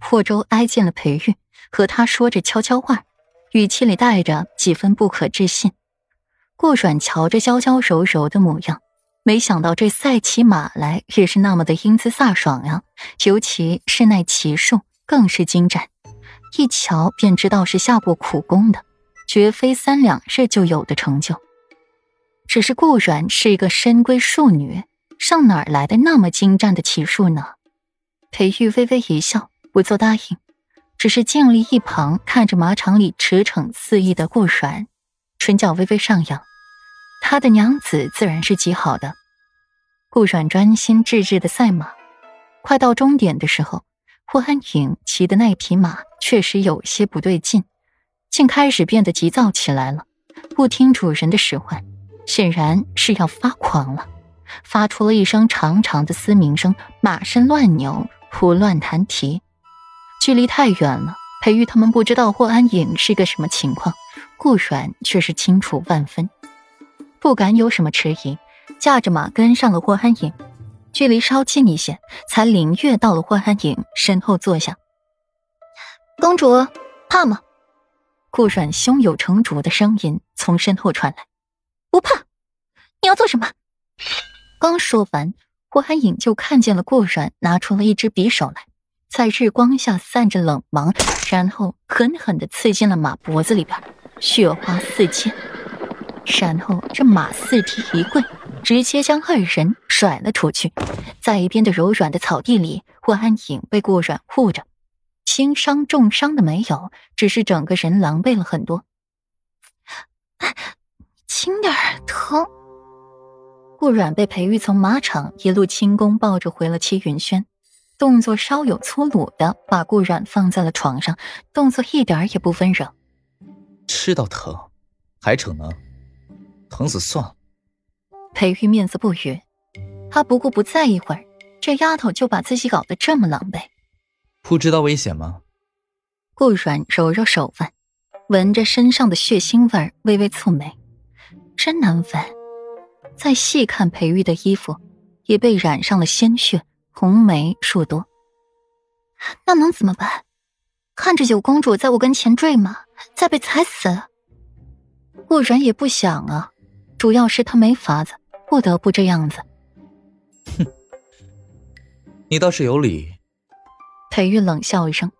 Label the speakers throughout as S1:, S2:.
S1: 霍州挨近了裴玉，和他说着悄悄话，语气里带着几分不可置信。顾阮瞧着娇娇柔柔的模样，没想到这赛起马来也是那么的英姿飒爽呀！尤其是那骑术，更是精湛，一瞧便知道是下过苦功的，绝非三两日就有的成就。只是顾阮是一个深闺庶女，上哪儿来的那么精湛的骑术呢？裴玉微微一笑，不做答应，只是静立一旁看着马场里驰骋肆意的顾阮。唇角微微上扬，他的娘子自然是极好的。顾阮专心致志的赛马，快到终点的时候，霍安影骑的那匹马确实有些不对劲，竟开始变得急躁起来了，不听主人的使唤，显然是要发狂了，发出了一声长长的嘶鸣声，马身乱扭，胡乱弹蹄。距离太远了，裴玉他们不知道霍安影是个什么情况。顾阮却是清楚万分，不敢有什么迟疑，驾着马跟上了霍安影，距离稍近一些，才领略到了霍安影身后坐下。
S2: 公主怕吗？
S1: 顾阮胸有成竹的声音从身后传来。
S2: 不怕，你要做什么？
S1: 刚说完，霍安影就看见了顾阮拿出了一支匕首来，在日光下散着冷芒，然后狠狠的刺进了马脖子里边。血花四溅，然后这马四蹄一跪，直接将二人甩了出去。在一边的柔软的草地里，霍安影被顾软护着，轻伤重伤的没有，只是整个人狼狈了很多。
S2: 轻点疼。
S1: 顾软被裴玉从马场一路轻功抱着回了七云轩，动作稍有粗鲁的把顾软放在了床上，动作一点也不温柔。
S3: 吃到疼，还逞能，疼死算了。
S1: 裴玉面子不语，他不过不在一会儿，这丫头就把自己搞得这么狼狈。
S3: 不知道危险吗？
S1: 顾软揉揉手腕，闻着身上的血腥味，微微蹙眉，真难闻。再细看裴玉的衣服，也被染上了鲜血，红梅数多。
S2: 那能怎么办？看着九公主在我跟前坠马，再被踩死，
S1: 顾然也不想啊。主要是他没法子，不得不这样子。
S3: 哼，你倒是有理。
S1: 裴玉冷笑一声：“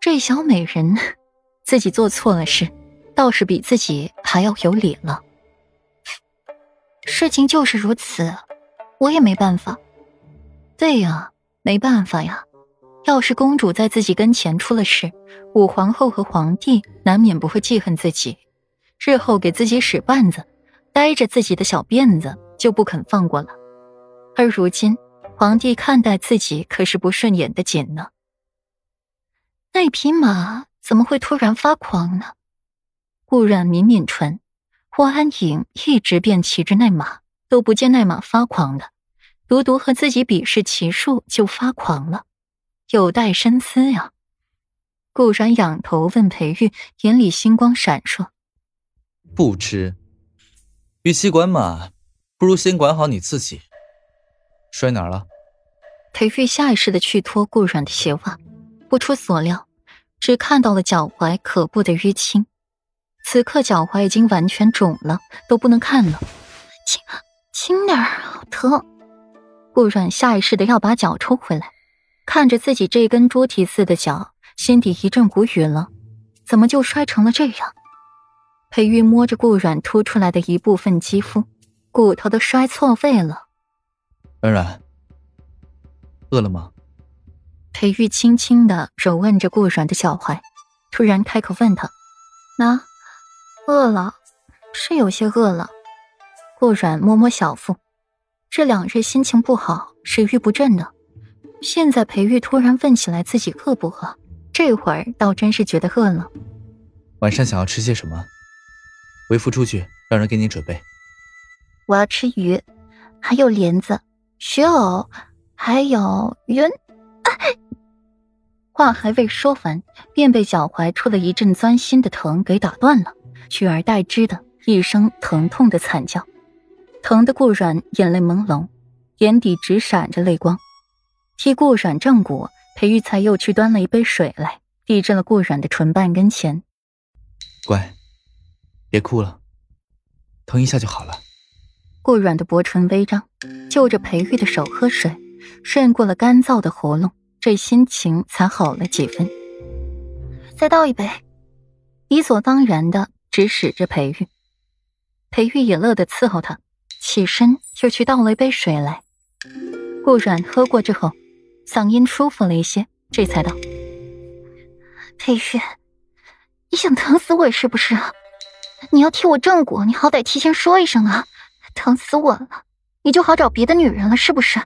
S1: 这小美人，自己做错了事，倒是比自己还要有理了。
S2: 事情就是如此，我也没办法。
S1: 对呀，没办法呀。”要是公主在自己跟前出了事，武皇后和皇帝难免不会记恨自己，日后给自己使绊子，逮着自己的小辫子就不肯放过了。而如今，皇帝看待自己可是不顺眼的紧呢。那匹马怎么会突然发狂呢？顾然抿抿唇，霍安影一直便骑着那马，都不见那马发狂的，独独和自己比试骑术就发狂了。有待深思呀。顾然仰头问裴玉，眼里星光闪烁。
S3: 不知，与其管马，不如先管好你自己。摔哪儿了？
S1: 裴玉下意识的去脱顾软的鞋袜，不出所料，只看到了脚踝可怖的淤青。此刻脚踝已经完全肿了，都不能看了。
S2: 轻轻点儿，好疼。
S1: 顾软下意识的要把脚抽回来。看着自己这根猪蹄似的脚，心底一阵无语了。怎么就摔成了这样？裴玉摸着顾软凸出来的一部分肌肤，骨头都摔错位了。
S3: 软软，饿了吗？
S1: 裴玉轻轻的揉按着顾软的脚踝，突然开口问他：“
S2: 那，饿了，是有些饿了。”
S1: 顾软摸摸小腹，这两日心情不好，食欲不振的。现在裴玉突然问起来自己饿不饿，这会儿倒真是觉得饿了。
S3: 晚上想要吃些什么？为夫出去让人给你准备。
S2: 我要吃鱼，还有莲子、雪藕，还有云。
S1: 话还未说完，便被脚踝处的一阵钻心的疼给打断了，取而代之的一声疼痛的惨叫，疼得顾软眼泪朦胧，眼底直闪着泪光。替顾阮正骨，裴玉才又去端了一杯水来，递至了顾软的唇瓣跟前。
S3: 乖，别哭了，疼一下就好了。
S1: 顾软的薄唇微张，就着裴玉的手喝水，顺过了干燥的喉咙，这心情才好了几分。
S2: 再倒一杯，
S1: 理所当然的指使着裴玉。裴玉也乐得伺候他，起身又去倒了一杯水来。顾软喝过之后。嗓音舒服了一些，这才道：“
S2: 裴玉，你想疼死我是不是？你要替我正骨，你好歹提前说一声啊！疼死我了，你就好找别的女人了是不是？”